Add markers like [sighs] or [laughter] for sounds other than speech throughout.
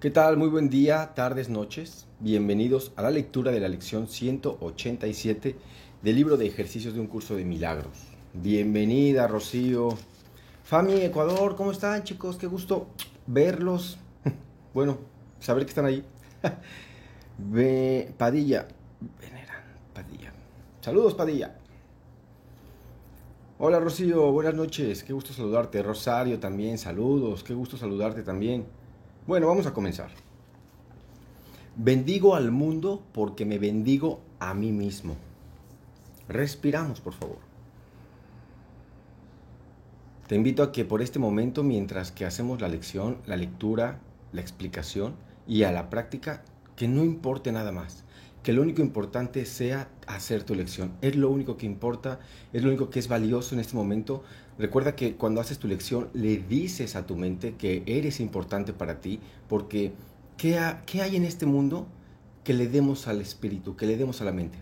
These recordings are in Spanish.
¿Qué tal? Muy buen día, tardes, noches. Bienvenidos a la lectura de la lección 187 del libro de ejercicios de un curso de milagros. Bienvenida, Rocío. Fami, Ecuador, ¿cómo están, chicos? Qué gusto verlos. [laughs] Bueno, saber que están ahí. [laughs] Padilla. Veneran, Padilla. Saludos, Padilla. Hola, Rocío. Buenas noches. Qué gusto saludarte. Rosario también. Saludos. Qué gusto saludarte también. Bueno, vamos a comenzar. Bendigo al mundo porque me bendigo a mí mismo. Respiramos, por favor. Te invito a que por este momento, mientras que hacemos la lección, la lectura, la explicación y a la práctica, que no importe nada más. Que lo único importante sea hacer tu lección. Es lo único que importa, es lo único que es valioso en este momento Recuerda que cuando haces tu lección le dices a tu mente que eres importante para ti, porque ¿qué, hay en este mundo que le demos al espíritu, que le demos a la mente?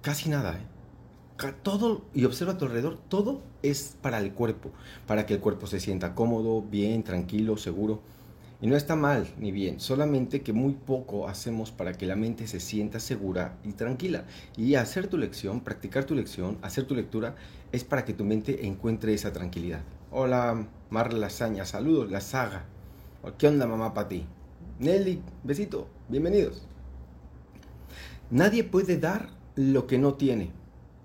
Casi nada. ¿eh? Todo, y observa a tu alrededor, todo es para el cuerpo, para que el cuerpo se sienta cómodo, bien, tranquilo, seguro. Y no está mal ni bien, solamente que muy poco hacemos para que la mente se sienta segura y tranquila. Y hacer tu lección, practicar tu lección, hacer tu lectura, es para que tu mente encuentre esa tranquilidad. Hola, Mar Lasaña, saludos, la saga. ¿Qué onda, mamá, para ti? Nelly, besito, bienvenidos. Nadie puede dar lo que no tiene.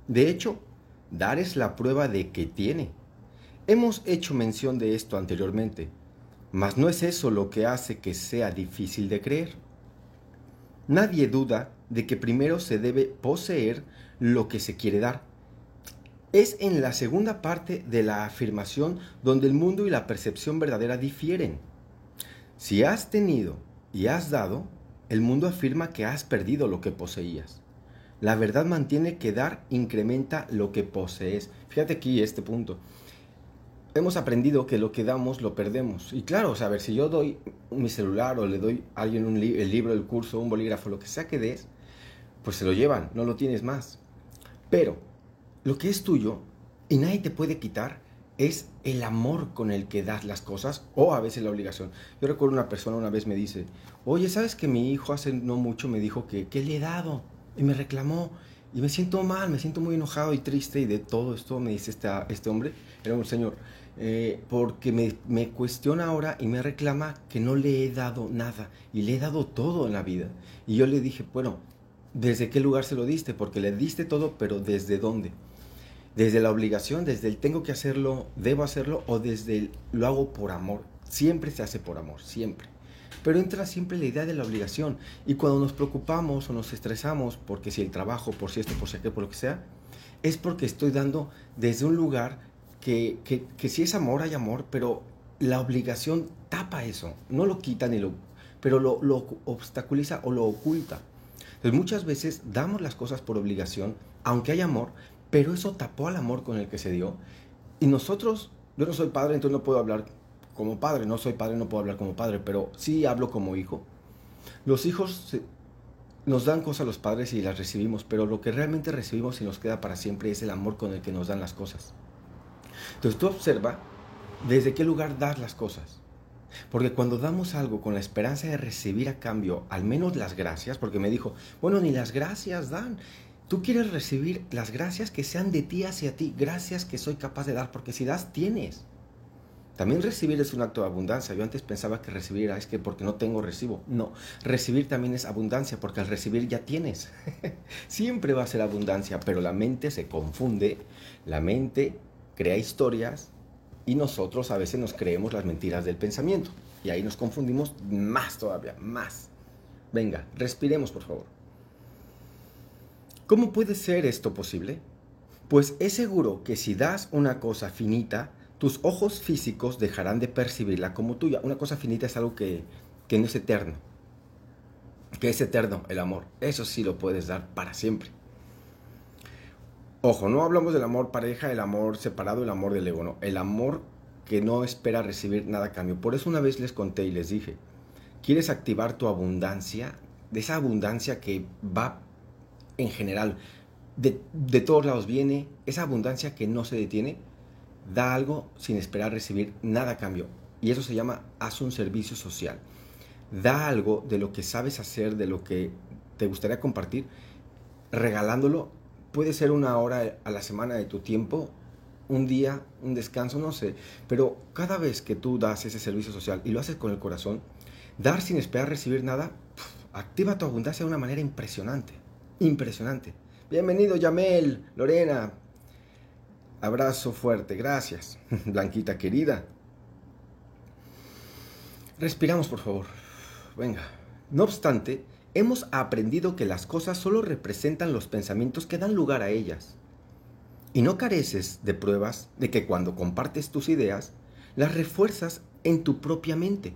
De hecho, dar es la prueba de que tiene. Hemos hecho mención de esto anteriormente mas no es eso lo que hace que sea difícil de creer. Nadie duda de que primero se debe poseer lo que se quiere dar. Es en la segunda parte de la afirmación donde el mundo y la percepción verdadera difieren. Si has tenido y has dado, el mundo afirma que has perdido lo que poseías. La verdad mantiene que dar incrementa lo que posees. Fíjate aquí este punto hemos aprendido que lo que damos lo perdemos. Y claro, o sea, a ver, si yo doy mi celular o le doy a alguien un el libro, el curso, un bolígrafo, lo que sea que des, pues se lo llevan, no lo tienes más. Pero lo que es tuyo y nadie te puede quitar es el amor con el que das las cosas o a veces la obligación. Yo recuerdo una persona una vez me dice, oye, ¿sabes que mi hijo hace no mucho me dijo que, que le he dado? Y me reclamó. Y me siento mal, me siento muy enojado y triste y de todo esto me dice este, este hombre, era un señor, eh, porque me, me, cuestiona ahora y me reclama que no le he dado nada y le he dado todo en la vida. Y yo le dije, bueno, ¿desde qué lugar se lo diste? Porque le diste todo, pero ¿desde dónde? Desde la obligación, desde el tengo que hacerlo, debo hacerlo, o desde el lo hago por amor. Siempre se hace por amor, siempre. Pero entra siempre la idea de la obligación. Y cuando nos preocupamos o nos estresamos, porque si el trabajo, por si esto, por si aquello, por lo que sea, es porque estoy dando desde un lugar que, que, si es amor, hay amor, pero la obligación tapa eso, no lo quita ni lo, pero lo, lo obstaculiza o lo oculta. Entonces muchas veces damos las cosas por obligación, aunque hay amor, pero eso tapó al amor con el que se dio. Y nosotros, yo no soy padre, entonces no puedo hablar como padre, no soy padre, no puedo hablar como padre, pero sí hablo como hijo. Los hijos nos dan cosas a los padres y las recibimos, pero lo que realmente recibimos y nos queda para siempre es el amor con el que nos dan las cosas. Entonces tú observa desde qué lugar das las cosas. Porque cuando damos algo con la esperanza de recibir a cambio al menos las gracias, porque me dijo, bueno, ni las gracias dan. Tú quieres recibir las gracias que sean de ti hacia ti, gracias que soy capaz de dar, porque si das, tienes. También recibir es un acto de abundancia. Yo antes pensaba que recibir era es que porque no tengo recibo. No, recibir también es abundancia porque al recibir ya tienes. [laughs] Siempre va a ser abundancia, pero la mente se confunde. La mente crea historias y nosotros a veces nos creemos las mentiras del pensamiento. Y ahí nos confundimos más todavía, más. Venga, respiremos por favor. ¿Cómo puede ser esto posible? Pues es seguro que si das una cosa finita, tus ojos físicos dejarán de percibirla como tuya. Una cosa finita es algo que, que no es eterno. Que es eterno, el amor. Eso sí lo puedes dar para siempre. Ojo, no hablamos del amor pareja, el amor separado, el amor del ego, no. El amor que no espera recibir nada cambio. Por eso una vez les conté y les dije, ¿quieres activar tu abundancia? De esa abundancia que va en general, de, de todos lados viene, esa abundancia que no se detiene, da algo sin esperar recibir nada cambio. Y eso se llama haz un servicio social. Da algo de lo que sabes hacer, de lo que te gustaría compartir, regalándolo. Puede ser una hora a la semana de tu tiempo, un día, un descanso, no sé. Pero cada vez que tú das ese servicio social y lo haces con el corazón, dar sin esperar recibir nada, activa tu abundancia de una manera impresionante. Impresionante. Bienvenido, Yamel, Lorena. Abrazo fuerte, gracias. [laughs] Blanquita querida. Respiramos, por favor. Venga. No obstante, hemos aprendido que las cosas solo representan los pensamientos que dan lugar a ellas. Y no careces de pruebas de que cuando compartes tus ideas, las refuerzas en tu propia mente.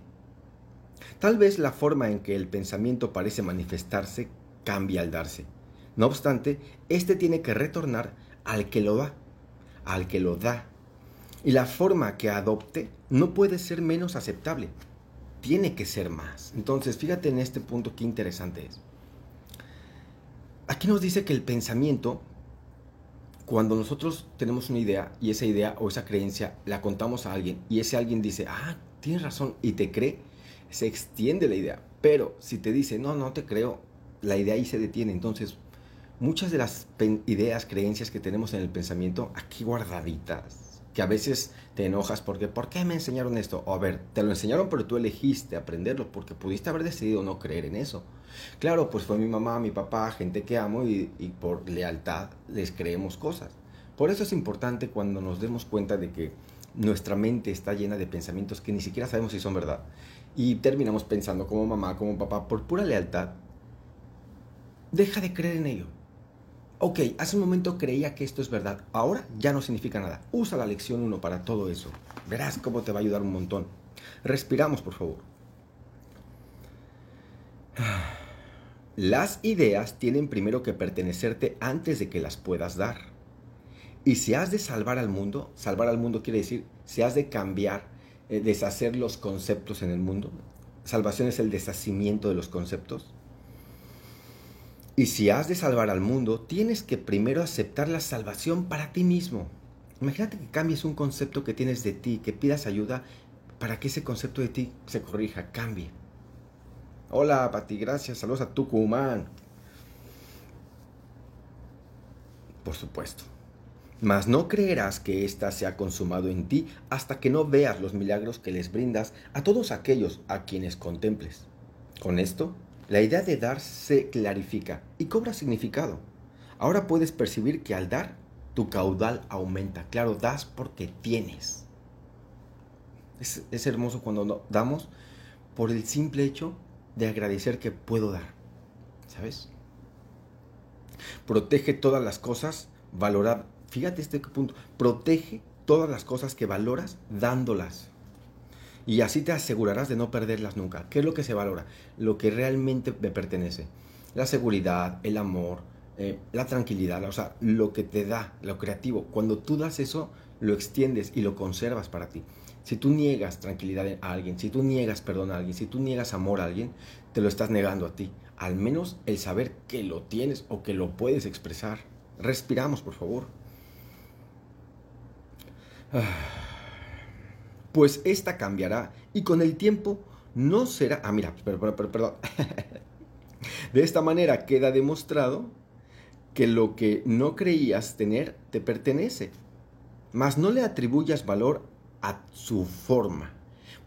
Tal vez la forma en que el pensamiento parece manifestarse cambia al darse. No obstante, éste tiene que retornar al que lo da, al que lo da. Y la forma que adopte no puede ser menos aceptable, tiene que ser más. Entonces, fíjate en este punto qué interesante es. Aquí nos dice que el pensamiento, cuando nosotros tenemos una idea y esa idea o esa creencia la contamos a alguien y ese alguien dice, ah, tienes razón y te cree, se extiende la idea. Pero si te dice, no, no te creo, la idea ahí se detiene. Entonces, muchas de las ideas, creencias que tenemos en el pensamiento aquí guardaditas, que a veces te enojas porque, ¿por qué me enseñaron esto? O a ver, te lo enseñaron pero tú elegiste aprenderlo porque pudiste haber decidido no creer en eso. Claro, pues fue mi mamá, mi papá, gente que amo y, y por lealtad les creemos cosas. Por eso es importante cuando nos demos cuenta de que nuestra mente está llena de pensamientos que ni siquiera sabemos si son verdad. Y terminamos pensando como mamá, como papá, por pura lealtad. Deja de creer en ello. Ok, hace un momento creía que esto es verdad, ahora ya no significa nada. Usa la lección 1 para todo eso. Verás cómo te va a ayudar un montón. Respiramos, por favor. Las ideas tienen primero que pertenecerte antes de que las puedas dar. Y si has de salvar al mundo, salvar al mundo quiere decir, si has de cambiar, eh, deshacer los conceptos en el mundo, salvación es el deshacimiento de los conceptos, y si has de salvar al mundo, tienes que primero aceptar la salvación para ti mismo. Imagínate que cambies un concepto que tienes de ti, que pidas ayuda para que ese concepto de ti se corrija, cambie. Hola, Pati, gracias. Saludos a Tucumán. Por supuesto. Mas no creerás que ésta se ha consumado en ti hasta que no veas los milagros que les brindas a todos aquellos a quienes contemples. Con esto la idea de dar se clarifica y cobra significado. Ahora puedes percibir que al dar, tu caudal aumenta. Claro, das porque tienes. Es, hermoso cuando damos por el simple hecho de agradecer que puedo dar. ¿Sabes? Protege todas las cosas, valorar. Fíjate este punto. Protege todas las cosas que valoras dándolas y así te asegurarás de no perderlas nunca. ¿Qué es lo que se valora? Lo que realmente me pertenece. La seguridad, el amor, eh, la tranquilidad, o sea, lo que te da, lo creativo. Cuando tú das eso, lo extiendes y lo conservas para ti. Si tú niegas tranquilidad a alguien, si tú niegas perdón a alguien, si tú niegas amor a alguien, te lo estás negando a ti. Al menos el saber que lo tienes o que lo puedes expresar. Respiramos, por favor. Ah pues esta cambiará y con el tiempo no será... Ah, mira, perdón, perdón. [laughs] De esta manera queda demostrado que lo que no creías tener te pertenece, mas no le atribuyas valor a su forma,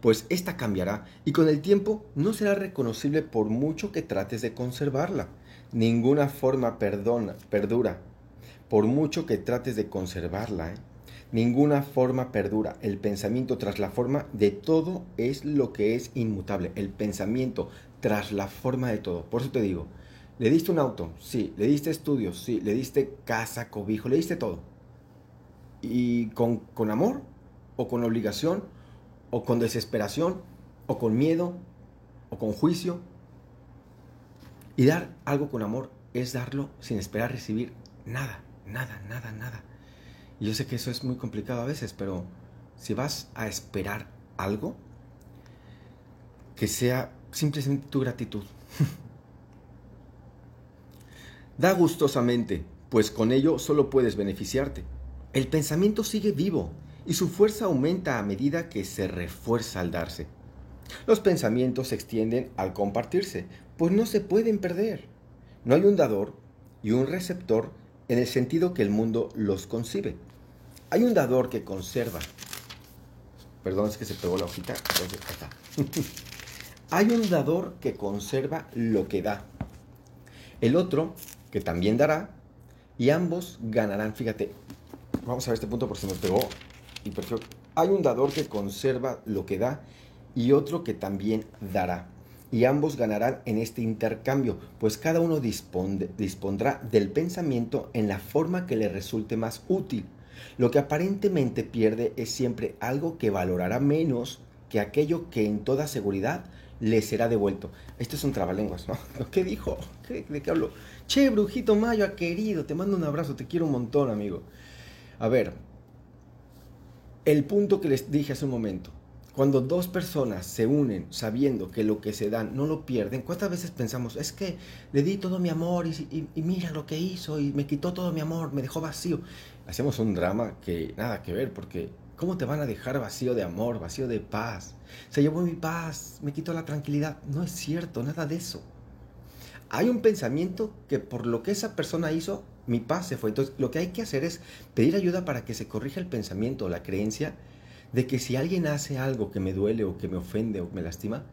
pues esta cambiará y con el tiempo no será reconocible por mucho que trates de conservarla. Ninguna forma perdona, perdura, por mucho que trates de conservarla. ¿eh? Ninguna forma perdura. El pensamiento tras la forma de todo es lo que es inmutable. El pensamiento tras la forma de todo. Por eso te digo, le diste un auto, sí. Le diste estudios, sí. Le diste casa, cobijo, le diste todo. Y con, con amor, o con obligación, o con desesperación, o con miedo, o con juicio. Y dar algo con amor es darlo sin esperar recibir nada, nada, nada, nada. Yo sé que eso es muy complicado a veces, pero si vas a esperar algo, que sea simplemente tu gratitud. [laughs] da gustosamente, pues con ello solo puedes beneficiarte. El pensamiento sigue vivo y su fuerza aumenta a medida que se refuerza al darse. Los pensamientos se extienden al compartirse, pues no se pueden perder. No hay un dador y un receptor en el sentido que el mundo los concibe. Hay un dador que conserva. Perdón, es que se pegó la hojita. [laughs] Hay un dador que conserva lo que da. El otro que también dará y ambos ganarán. Fíjate, vamos a ver este punto porque se me pegó y. Hay un dador que conserva lo que da y otro que también dará. Y ambos ganarán en este intercambio, pues cada uno dispondrá del pensamiento en la forma que le resulte más útil. Lo que aparentemente pierde es siempre algo que valorará menos que aquello que en toda seguridad le será devuelto. Esto es un trabalenguas, ¿no? [laughs] ¿Qué dijo? ¿De qué hablo? Che, brujito Mayo, querido, te mando un abrazo, te quiero un montón, amigo. A ver, el punto que les dije hace un momento. Cuando dos personas se unen sabiendo que lo que se dan no lo pierden, ¿cuántas veces pensamos, es que le di todo mi amor y, y, mira lo que hizo y me quitó todo mi amor, me dejó vacío? Hacemos un drama que nada que ver, porque ¿cómo te van a dejar vacío de amor, vacío de paz? Se llevó mi paz, me quitó la tranquilidad. No es cierto, nada de eso. Hay un pensamiento que por lo que esa persona hizo, mi paz se fue. Entonces, lo que hay que hacer es pedir ayuda para que se corrija el pensamiento o la creencia de que si alguien hace algo que me duele o que me ofende o me lastima,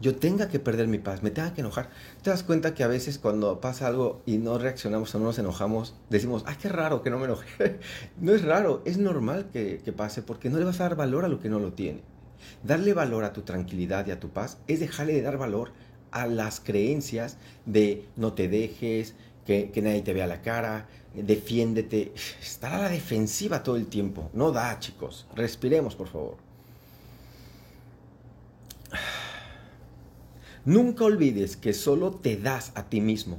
yo tenga que perder mi paz, me tenga que enojar. ¿Te das cuenta que a veces cuando pasa algo y no reaccionamos o no nos enojamos, decimos, ay, qué raro que no me enojé? [laughs] no es raro, es normal que, que pase porque no le vas a dar valor a lo que no lo tiene. Darle valor a tu tranquilidad y a tu paz es dejarle de dar valor a las creencias de no te dejes, que, que nadie te vea la cara, defiéndete, [laughs] estar a la defensiva todo el tiempo. No da, chicos. Respiremos, por favor. Nunca olvides que solo te das a ti mismo.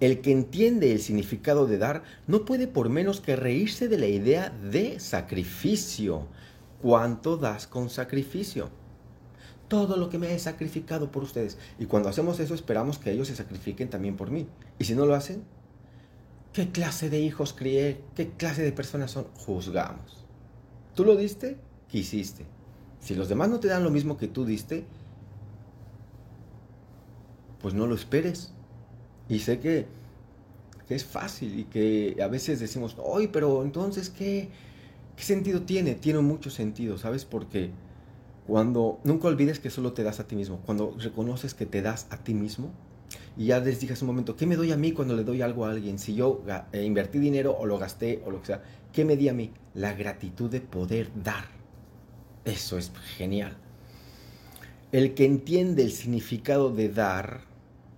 El que entiende el significado de dar no puede por menos que reírse de la idea de sacrificio. ¿Cuánto das con sacrificio? Todo lo que me he sacrificado por ustedes. Y cuando hacemos eso esperamos que ellos se sacrifiquen también por mí. Y si no lo hacen, ¿Qué clase de hijos crié? ¿Qué clase de personas son? Juzgamos. ¿Tú lo diste? Quisiste. Si los demás no te dan lo mismo que tú diste, pues no lo esperes. Y sé que, es fácil y que a veces decimos, ¡ay, pero entonces qué, qué sentido tiene! Tiene mucho sentido, ¿sabes? Porque cuando nunca olvides que solo te das a ti mismo, cuando reconoces que te das a ti mismo, y ya les dije hace un momento, ¿qué me doy a mí cuando le doy algo a alguien? Si yo eh, invertí dinero o lo gasté o lo que sea, ¿qué me di a mí? La gratitud de poder dar. Eso es genial. El que entiende el significado de dar,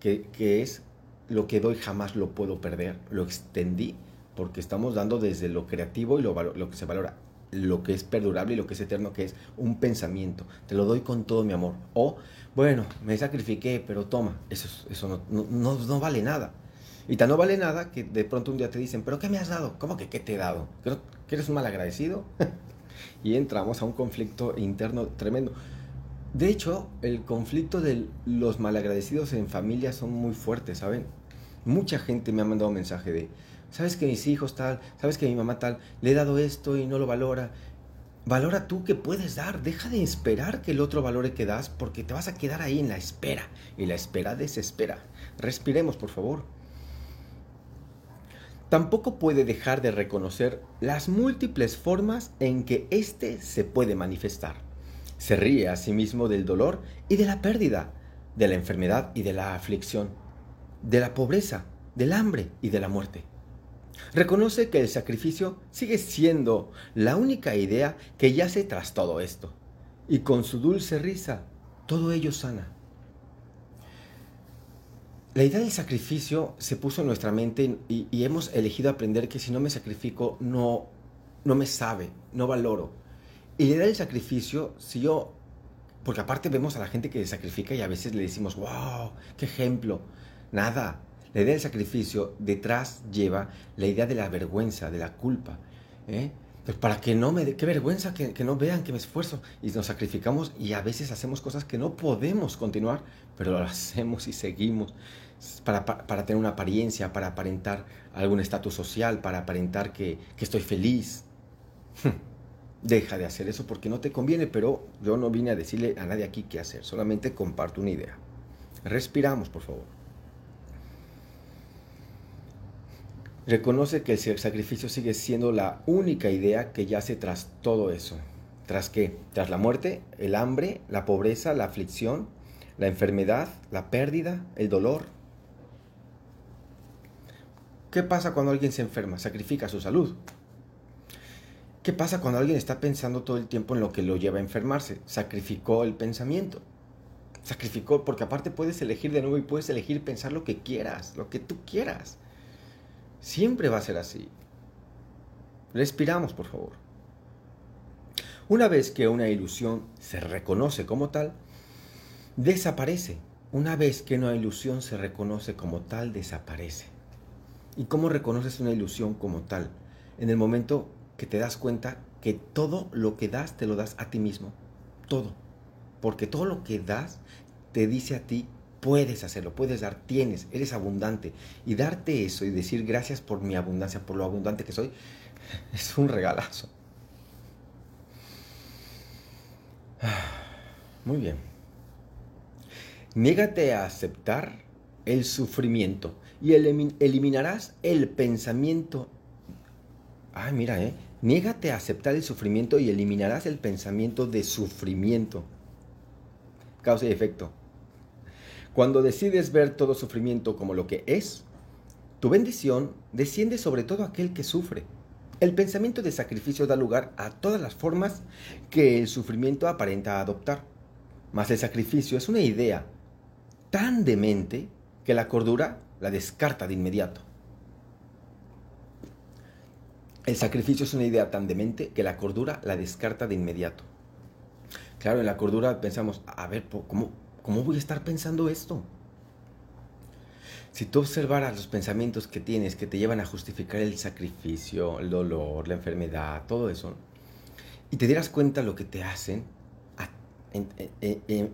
que, es lo que doy jamás lo puedo perder, lo extendí, porque estamos dando desde lo creativo y lo, lo que se valora lo que es perdurable y lo que es eterno, que es un pensamiento. Te lo doy con todo mi amor. O, bueno, me sacrifiqué, pero toma, eso, eso no, no, vale nada. Y tan no vale nada que de pronto un día te dicen, ¿pero qué me has dado? ¿Cómo que qué te he dado? ¿Que eres un mal agradecido? [laughs] y entramos a un conflicto interno tremendo. De hecho, el conflicto de los malagradecidos en familia son muy fuertes, ¿saben? Mucha gente me ha mandado mensaje de, sabes que mis hijos tal, sabes que mi mamá tal, le he dado esto y no lo valora. Valora tú que puedes dar, deja de esperar que el otro valore que das porque te vas a quedar ahí en la espera y la espera desespera. Respiremos, por favor. Tampoco puede dejar de reconocer las múltiples formas en que éste se puede manifestar. Se ríe a sí mismo del dolor y de la pérdida, de la enfermedad y de la aflicción, de la pobreza, del hambre y de la muerte. Reconoce que el sacrificio sigue siendo la única idea que yace tras todo esto. Y con su dulce risa, todo ello sana. La idea del sacrificio se puso en nuestra mente y, hemos elegido aprender que si no me sacrifico, no, no me sabe, no valoro. Y la idea del sacrificio, si yo, porque aparte vemos a la gente que sacrifica y a veces le decimos, wow, qué ejemplo. Nada, la idea del sacrificio detrás lleva la idea de la vergüenza, de la culpa. ¿eh? Pues para que no me... qué vergüenza que, no vean que me esfuerzo. Y nos sacrificamos y a veces hacemos cosas que no podemos continuar, pero lo [laughs] hacemos y seguimos para, tener una apariencia, para aparentar algún estatus social, para aparentar que, que estoy feliz. [laughs] deja de hacer eso porque no te conviene, pero yo no vine a decirle a nadie aquí qué hacer, solamente comparto una idea. Respiramos, por favor. Reconoce que el sacrificio sigue siendo la única idea que yace tras todo eso. ¿Tras qué? Tras la muerte, el hambre, la pobreza, la aflicción, la enfermedad, la pérdida, el dolor. ¿Qué pasa cuando alguien se enferma? Sacrifica su salud. ¿Qué pasa cuando alguien está pensando todo el tiempo en lo que lo lleva a enfermarse? Sacrificó el pensamiento. Sacrificó, porque aparte puedes elegir de nuevo y puedes elegir pensar lo que quieras, lo que tú quieras. Siempre va a ser así. Respiramos, por favor. Una vez que una ilusión se reconoce como tal, desaparece. Una vez que una ilusión se reconoce como tal, desaparece. ¿Y cómo reconoces una ilusión como tal? En el momento que te das cuenta que todo lo que das te lo das a ti mismo. Todo. Porque todo lo que das te dice a ti, puedes hacerlo, puedes dar, tienes, eres abundante. Y darte eso y decir gracias por mi abundancia, por lo abundante que soy, [laughs] es un regalazo. [sighs] Muy bien. Niégate a aceptar el sufrimiento y eliminarás el pensamiento Ah, mira, ¿eh? Niégate a aceptar el sufrimiento y eliminarás el pensamiento de sufrimiento. Causa y efecto. Cuando decides ver todo sufrimiento como lo que es, tu bendición desciende sobre todo aquel que sufre. El pensamiento de sacrificio da lugar a todas las formas que el sufrimiento aparenta adoptar. Mas el sacrificio es una idea tan demente que la cordura la descarta de inmediato. El sacrificio es una idea tan demente que la cordura la descarta de inmediato. Claro, en la cordura pensamos, a ver, ¿cómo, voy a estar pensando esto? Si tú observaras los pensamientos que tienes que te llevan a justificar el sacrificio, el dolor, la enfermedad, todo eso, y te dieras cuenta lo que te hacen,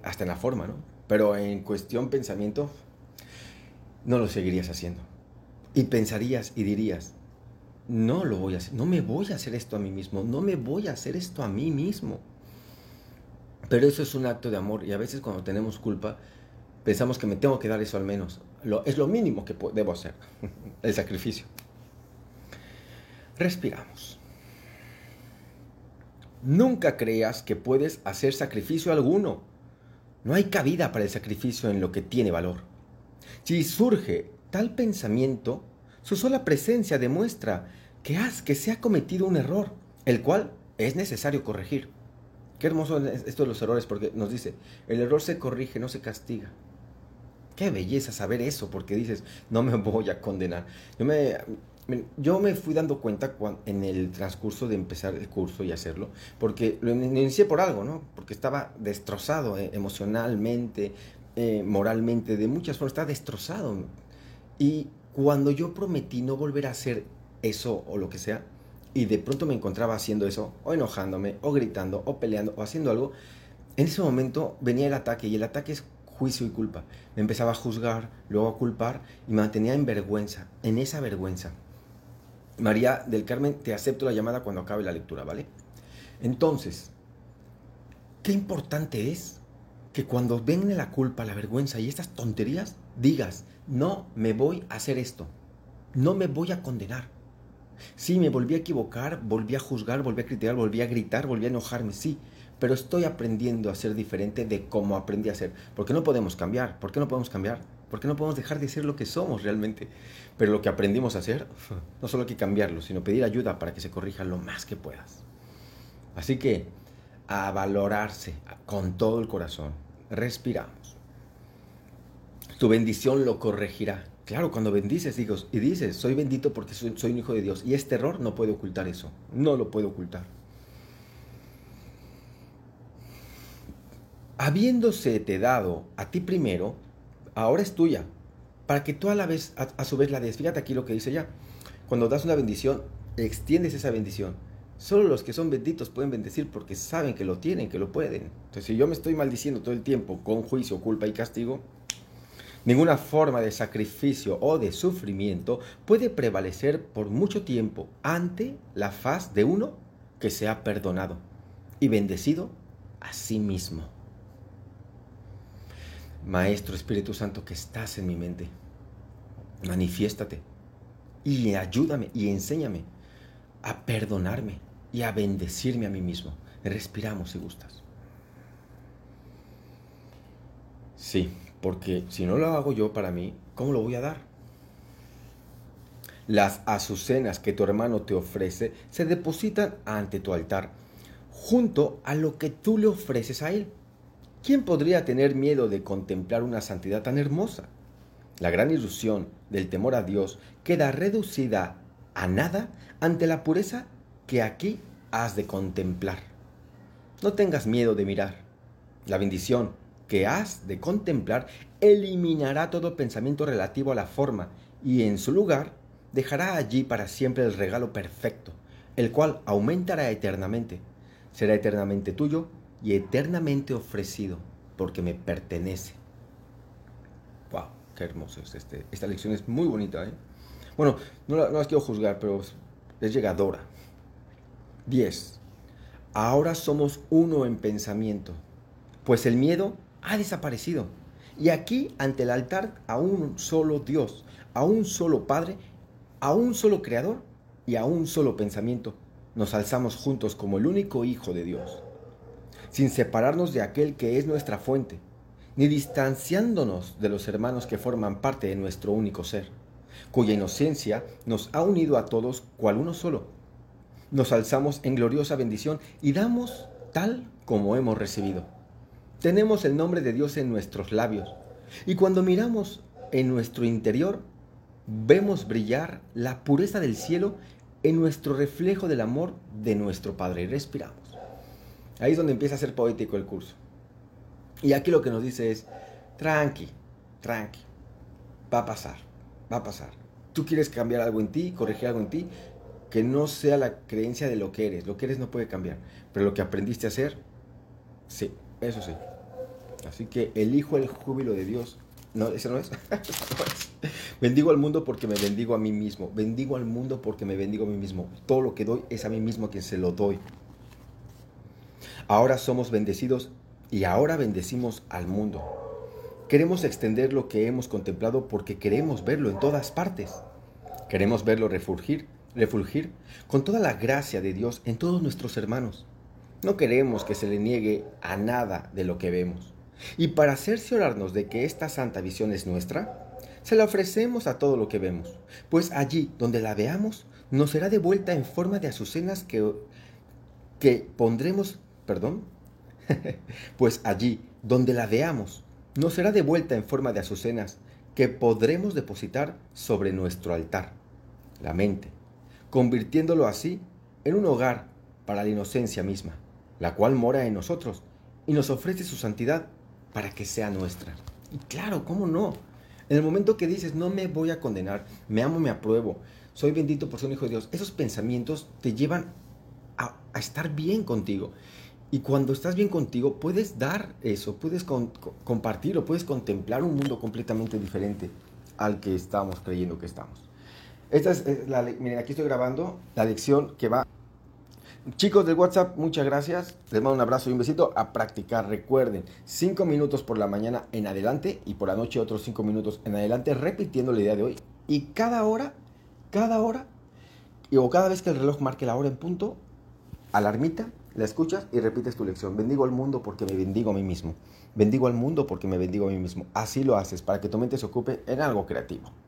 hasta en la forma, ¿no? Pero en cuestión pensamiento, no lo seguirías haciendo. Y pensarías y dirías, no lo voy a hacer, no me voy a hacer esto a mí mismo, no me voy a hacer esto a mí mismo. Pero eso es un acto de amor y a veces cuando tenemos culpa pensamos que me tengo que dar eso al menos. Lo, es lo mínimo que debo hacer, [laughs] el sacrificio. Respiramos. Nunca creas que puedes hacer sacrificio alguno. No hay cabida para el sacrificio en lo que tiene valor. Si surge tal pensamiento, su sola presencia demuestra que, has, que se ha cometido un error, el cual es necesario corregir. Qué hermoso esto de los errores, porque nos dice, el error se corrige, no se castiga. Qué belleza saber eso, porque dices, no me voy a condenar. Yo me, yo me fui dando cuenta en el transcurso de empezar el curso y hacerlo, porque lo inicié por algo, ¿no? Porque estaba destrozado eh, emocionalmente, eh, moralmente, de muchas formas, estaba destrozado. Y cuando yo prometí no volver a hacer eso o lo que sea, y de pronto me encontraba haciendo eso, o enojándome, o gritando, o peleando, o haciendo algo, en ese momento venía el ataque, y el ataque es juicio y culpa. Me empezaba a juzgar, luego a culpar, y me mantenía en vergüenza, en esa vergüenza. María del Carmen, te acepto la llamada cuando acabe la lectura, ¿vale? Entonces, qué importante es que cuando venga la culpa, la vergüenza y estas tonterías, digas, no me voy a hacer esto, no me voy a condenar Sí, me volví a equivocar, volví a juzgar, volví a criticar, volví a gritar, volví a enojarme, sí, pero estoy aprendiendo a ser diferente de cómo aprendí a ser. ¿Por qué no podemos cambiar? ¿Por qué no podemos cambiar? ¿Por qué no podemos dejar de ser lo que somos realmente? Pero lo que aprendimos a hacer, [laughs] no solo hay que cambiarlo, sino pedir ayuda para que se corrija lo más que puedas. Así que a valorarse con todo el corazón. Respiramos. Tu bendición lo corregirá. Claro, cuando bendices digo, y dices, soy bendito porque soy, un hijo de Dios. Y este error no puede ocultar eso. No lo puede ocultar. Habiéndose te dado a ti primero, ahora es tuya. Para que tú a la vez, a, su vez la des. Fíjate aquí lo que dice ya. Cuando das una bendición, extiendes esa bendición. Solo los que son benditos pueden bendecir porque saben que lo tienen, que lo pueden. Entonces, si yo me estoy maldiciendo todo el tiempo con juicio, culpa y castigo, Ninguna forma de sacrificio o de sufrimiento puede prevalecer por mucho tiempo ante la faz de uno que se ha perdonado y bendecido a sí mismo. Maestro Espíritu Santo que estás en mi mente, manifiéstate y ayúdame y enséñame a perdonarme y a bendecirme a mí mismo. Respiramos si gustas. Sí, porque si no lo hago yo para mí, ¿cómo lo voy a dar? Las azucenas que tu hermano te ofrece se depositan ante tu altar, junto a lo que tú le ofreces a él. ¿Quién podría tener miedo de contemplar una santidad tan hermosa? La gran ilusión del temor a Dios queda reducida a nada ante la pureza que aquí has de contemplar. No tengas miedo de mirar. La bendición que has de contemplar eliminará todo pensamiento relativo a la forma y en su lugar dejará allí para siempre el regalo perfecto, el cual aumentará eternamente. Será eternamente tuyo y eternamente ofrecido, porque me pertenece. ¡Wow! ¡Qué hermoso es este! Esta lección es muy bonita, ¿eh? Bueno, no, no las quiero juzgar, pero es llegadora. 10. Ahora somos uno en pensamiento, pues el miedo ha desaparecido. Y aquí, ante el altar, a un solo Dios, a un solo Padre, a un solo Creador y a un solo pensamiento, nos alzamos juntos como el único Hijo de Dios, sin separarnos de aquel que es nuestra fuente, ni distanciándonos de los hermanos que forman parte de nuestro único ser, cuya inocencia nos ha unido a todos cual uno solo. Nos alzamos en gloriosa bendición y damos tal como hemos recibido. Tenemos el nombre de Dios en nuestros labios y cuando miramos en nuestro interior, vemos brillar la pureza del cielo en nuestro reflejo del amor de nuestro Padre. Respiramos. Ahí es donde empieza a ser poético el curso. Y aquí lo que nos dice es, tranqui, tranqui, va a pasar, va a pasar. Tú quieres cambiar algo en ti, corregir algo en ti, que no sea la creencia de lo que eres. Lo que eres no puede cambiar, pero lo que aprendiste a hacer, sí, eso sí. Así que elijo el júbilo de Dios. No, ese no es. [laughs] bendigo al mundo porque me bendigo a mí mismo. Bendigo al mundo porque me bendigo a mí mismo. Todo lo que doy es a mí mismo quien se lo doy. Ahora somos bendecidos y ahora bendecimos al mundo. Queremos extender lo que hemos contemplado porque queremos verlo en todas partes. Queremos verlo refulgir, refulgir con toda la gracia de Dios en todos nuestros hermanos. No queremos que se le niegue a nada de lo que vemos. Y para cerciorarnos de que esta santa visión es nuestra, se la ofrecemos a todo lo que vemos, pues allí donde la veamos nos será devuelta en forma de azucenas que, que pondremos, perdón, [laughs] pues allí donde la veamos nos será devuelta en forma de azucenas que podremos depositar sobre nuestro altar, la mente, convirtiéndolo así en un hogar para la inocencia misma, la cual mora en nosotros y nos ofrece su santidad para que sea nuestra. Y claro, ¿cómo no? En el momento que dices, no me voy a condenar, me amo, me apruebo, soy bendito por ser un hijo de Dios, esos pensamientos te llevan a, estar bien contigo. Y cuando estás bien contigo, puedes dar eso, puedes compartir o puedes contemplar un mundo completamente diferente al que estamos creyendo que estamos. Esta es la, miren, aquí estoy grabando la lección que va Chicos del WhatsApp, muchas gracias. Les mando un abrazo y un besito. A practicar, recuerden, 5 minutos por la mañana en adelante y por la noche otros 5 minutos en adelante, repitiendo la idea de hoy. Y cada hora, cada hora, o cada vez que el reloj marque la hora en punto, alarmita, la escuchas y repites tu lección. Bendigo al mundo porque me bendigo a mí mismo. Bendigo al mundo porque me bendigo a mí mismo. Así lo haces para que tu mente se ocupe en algo creativo.